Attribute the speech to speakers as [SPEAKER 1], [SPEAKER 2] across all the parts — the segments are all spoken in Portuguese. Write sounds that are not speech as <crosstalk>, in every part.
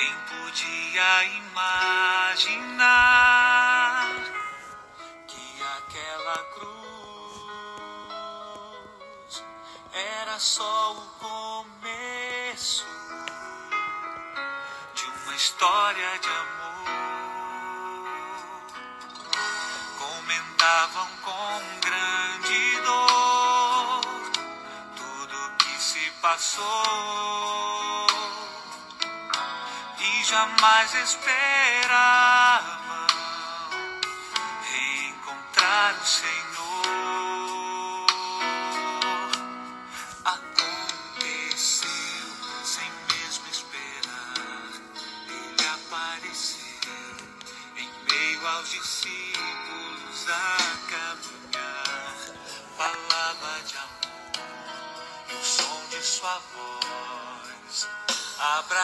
[SPEAKER 1] Quem podia imaginar que aquela cruz era só o começo de uma história de amor? Comentavam com grande dor tudo que se passou jamais esperavam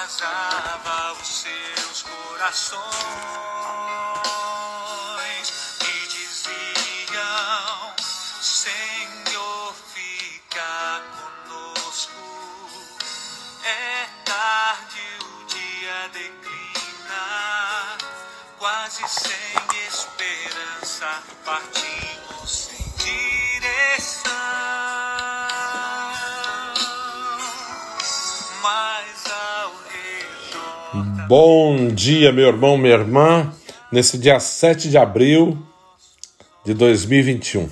[SPEAKER 1] abrasava os seus corações e diziam: Senhor, fica conosco. É tarde, o dia declina, quase sem esperança, partimos sem direção.
[SPEAKER 2] Bom dia, meu irmão, minha irmã. Nesse dia 7 de abril de 2021,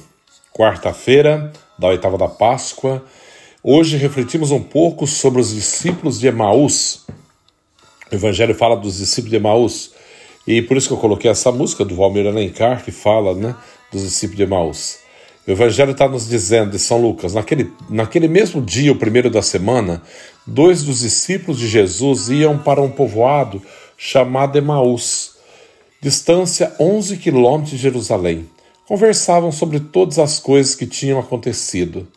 [SPEAKER 2] quarta-feira da oitava da Páscoa, hoje refletimos um pouco sobre os discípulos de Emaús. O Evangelho fala dos discípulos de Emaús e por isso que eu coloquei essa música do Valmir Alencar que fala né, dos discípulos de Emaús. O Evangelho está nos dizendo de São Lucas, naquele, naquele mesmo dia, o primeiro da semana, dois dos discípulos de Jesus iam para um povoado chamado Emaús, distância 11 quilômetros de Jerusalém. Conversavam sobre todas as coisas que tinham acontecido.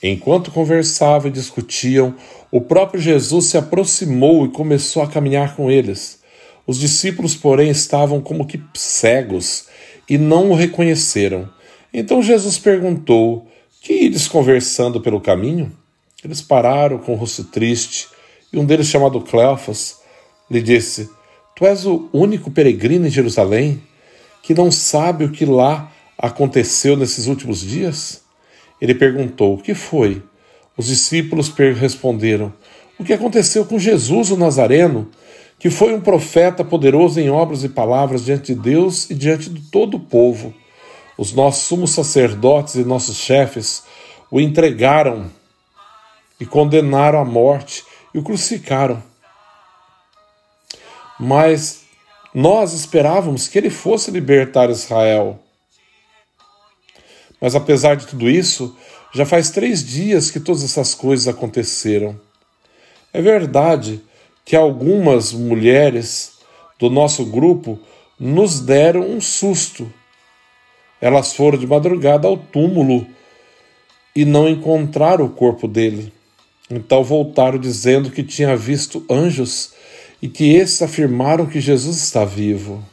[SPEAKER 2] Enquanto conversavam e discutiam, o próprio Jesus se aproximou e começou a caminhar com eles. Os discípulos, porém, estavam como que cegos e não o reconheceram. Então Jesus perguntou: Que ides conversando pelo caminho? Eles pararam com o rosto triste, e um deles, chamado Cleofas, lhe disse: Tu és o único peregrino em Jerusalém que não sabe o que lá aconteceu nesses últimos dias? Ele perguntou: O que foi? Os discípulos responderam: O que aconteceu com Jesus o Nazareno, que foi um profeta poderoso em obras e palavras diante de Deus e diante de todo o povo. Os nossos sumos sacerdotes e nossos chefes o entregaram e condenaram à morte e o crucificaram. Mas nós esperávamos que ele fosse libertar Israel. Mas apesar de tudo isso, já faz três dias que todas essas coisas aconteceram. É verdade que algumas mulheres do nosso grupo nos deram um susto. Elas foram de madrugada ao túmulo e não encontraram o corpo dele. Então voltaram dizendo que tinha visto anjos e que esses afirmaram que Jesus está vivo.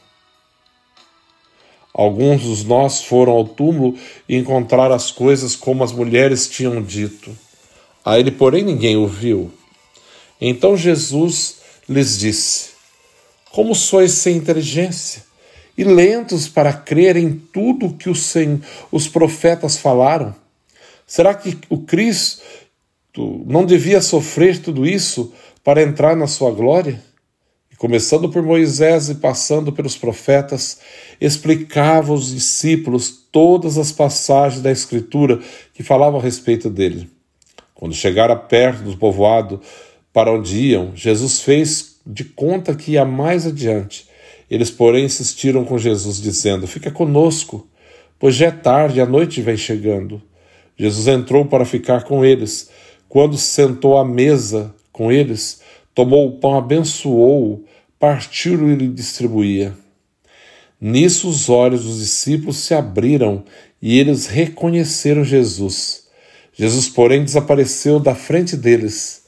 [SPEAKER 2] Alguns dos nós foram ao túmulo e encontraram as coisas como as mulheres tinham dito. A ele, porém, ninguém o viu. Então Jesus lhes disse: Como sois sem inteligência e lentos para crer em tudo que os, os profetas falaram? Será que o Cristo não devia sofrer tudo isso para entrar na sua glória? E começando por Moisés e passando pelos profetas, explicava aos discípulos todas as passagens da Escritura que falavam a respeito dele. Quando chegaram perto do povoado para onde iam, Jesus fez de conta que ia mais adiante. Eles, porém, insistiram com Jesus, dizendo: Fica conosco, pois já é tarde, a noite vem chegando. Jesus entrou para ficar com eles. Quando se sentou à mesa com eles, tomou o pão, abençoou-o, partiu e lhe distribuía. Nisso os olhos dos discípulos se abriram e eles reconheceram Jesus. Jesus, porém, desapareceu da frente deles.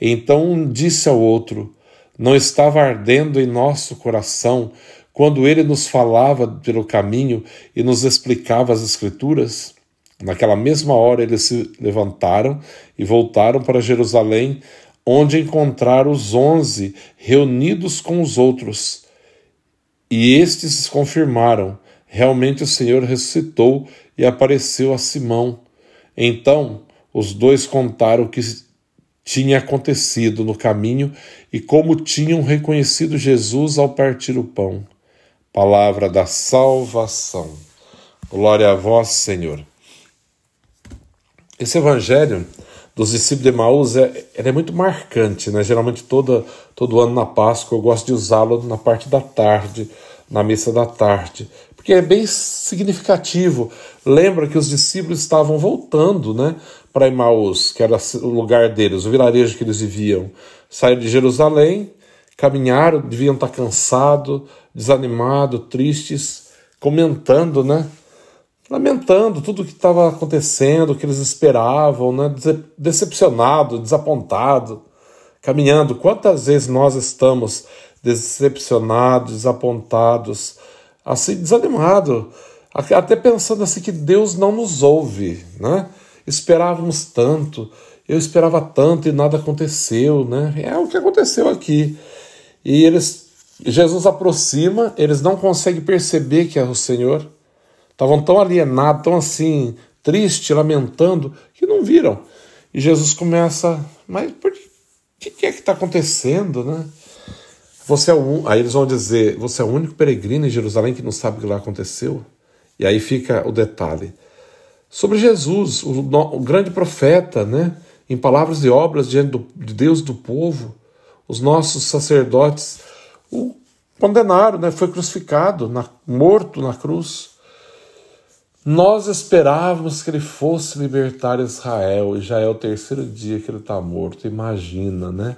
[SPEAKER 2] Então um disse ao outro: Não estava ardendo em nosso coração quando ele nos falava pelo caminho e nos explicava as Escrituras? Naquela mesma hora eles se levantaram e voltaram para Jerusalém, onde encontraram os onze reunidos com os outros. E estes confirmaram: realmente o Senhor ressuscitou e apareceu a Simão. Então os dois contaram que tinha acontecido no caminho e como tinham reconhecido Jesus ao partir o pão. Palavra da salvação. Glória a vós, Senhor. Esse evangelho dos discípulos de Maús é, é muito marcante, né? Geralmente todo, ano na Páscoa eu gosto de usá-lo na parte da tarde, na missa da tarde, porque é bem significativo. Lembra que os discípulos estavam voltando, né, para Emaús, que era o lugar deles, o vilarejo que eles viviam. Saíram de Jerusalém, caminharam, deviam estar cansados, desanimados, tristes, comentando, né? Lamentando tudo o que estava acontecendo, o que eles esperavam, né? Decepcionado, desapontado, caminhando. Quantas vezes nós estamos decepcionados, desapontados, assim, desanimados, até pensando assim que Deus não nos ouve, né? Esperávamos tanto, eu esperava tanto e nada aconteceu, né? É o que aconteceu aqui. E eles, Jesus aproxima, eles não conseguem perceber que é o Senhor. Estavam tão alienados, tão assim, triste, lamentando, que não viram. E Jesus começa, mas por que, que é que está acontecendo, né? Você é o, aí eles vão dizer, você é o único peregrino em Jerusalém que não sabe o que lá aconteceu? E aí fica o detalhe. Sobre Jesus, o, o grande profeta, né? em palavras e obras diante do, de Deus do povo, os nossos sacerdotes o condenaram, né? foi crucificado, na, morto na cruz. Nós esperávamos que ele fosse libertar Israel, e já é o terceiro dia que ele está morto. Imagina, né?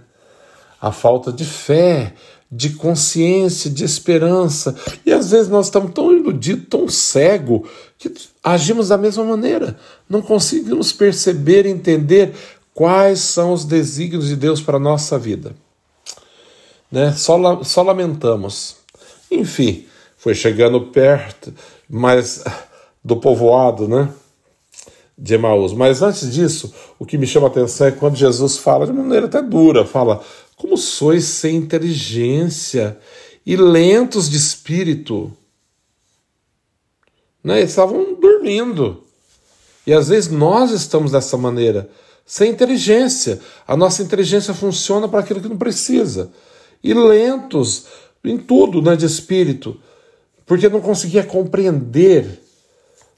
[SPEAKER 2] A falta de fé, de consciência, de esperança. E às vezes nós estamos tão iludidos, tão cegos, que agimos da mesma maneira. Não conseguimos perceber, entender Quais são os desígnios de Deus para a nossa vida? Né? Só, só lamentamos. Enfim, foi chegando perto mas do povoado né? de Emaús. Mas antes disso, o que me chama a atenção é quando Jesus fala de maneira até dura: fala, como sois sem inteligência e lentos de espírito. Né? Eles estavam dormindo. E às vezes nós estamos dessa maneira sem inteligência. A nossa inteligência funciona para aquilo que não precisa. E lentos em tudo, né, de espírito, porque não conseguia compreender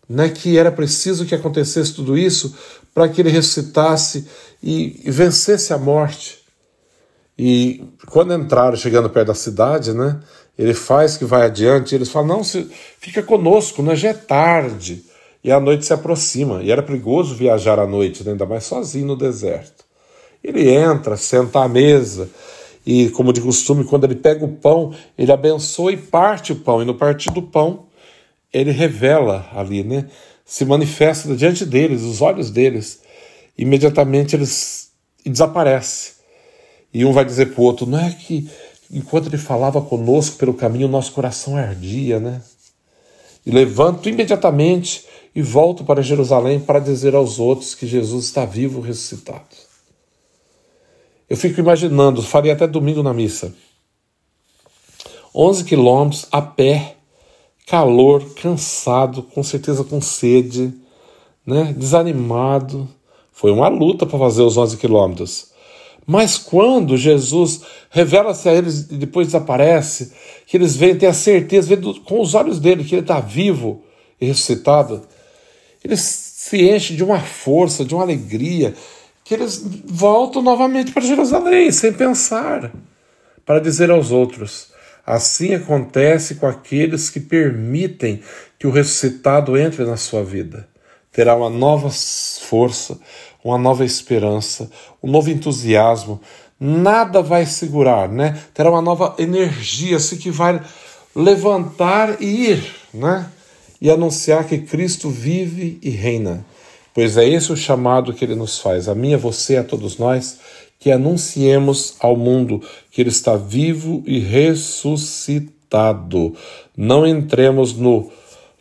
[SPEAKER 2] né, que era preciso que acontecesse tudo isso para que ele ressuscitasse e, e vencesse a morte. E quando entraram, chegando perto da cidade, né, ele faz que vai adiante, eles falam: não, fica conosco, né, já é tarde e a noite se aproxima, e era perigoso viajar à noite, né? ainda mais sozinho no deserto. Ele entra, senta à mesa, e como de costume, quando ele pega o pão, ele abençoa e parte o pão, e no partir do pão, ele revela ali, né? Se manifesta diante deles, os olhos deles. Imediatamente eles desaparece. E um vai dizer para o outro: não é que enquanto ele falava conosco pelo caminho, nosso coração ardia, né? E levanto imediatamente e volto para Jerusalém para dizer aos outros que Jesus está vivo ressuscitado. Eu fico imaginando, faria até domingo na missa. 11 quilômetros a pé, calor, cansado, com certeza com sede, né? desanimado. Foi uma luta para fazer os 11 quilômetros. Mas quando Jesus revela-se a eles e depois desaparece, que eles veem, têm a certeza, veem com os olhos dele que ele está vivo e ressuscitado, eles se enchem de uma força, de uma alegria, que eles voltam novamente para Jerusalém, sem pensar, para dizer aos outros: assim acontece com aqueles que permitem que o ressuscitado entre na sua vida. Terá uma nova força, uma nova esperança, um novo entusiasmo. Nada vai segurar, né? Terá uma nova energia, assim que vai levantar e ir, né? e anunciar que Cristo vive e reina. Pois é esse o chamado que ele nos faz, a mim, a você, a todos nós, que anunciemos ao mundo que ele está vivo e ressuscitado. Não entremos no,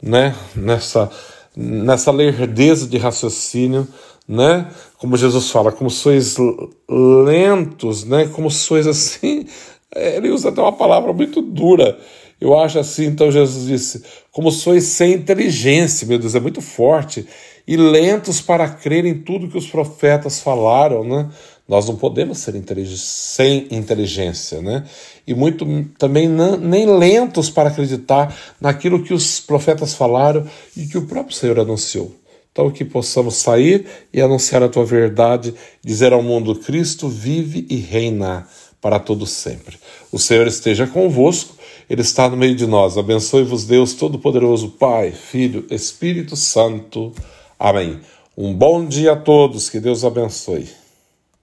[SPEAKER 2] né, nessa, nessa lerdeza de raciocínio né? Como Jesus fala, como sois lentos, né? Como sois assim. <laughs> Ele usa até uma palavra muito dura. Eu acho assim, então Jesus disse: como sois sem inteligência, meu Deus, é muito forte, e lentos para crer em tudo que os profetas falaram, né? Nós não podemos ser sem inteligência, né? E muito também nem lentos para acreditar naquilo que os profetas falaram e que o próprio Senhor anunciou. Então, que possamos sair e anunciar a tua verdade, dizer ao mundo: Cristo vive e reina para todo sempre. O Senhor esteja convosco, Ele está no meio de nós. Abençoe-vos, Deus Todo-Poderoso, Pai, Filho, Espírito Santo. Amém. Um bom dia a todos, que Deus abençoe.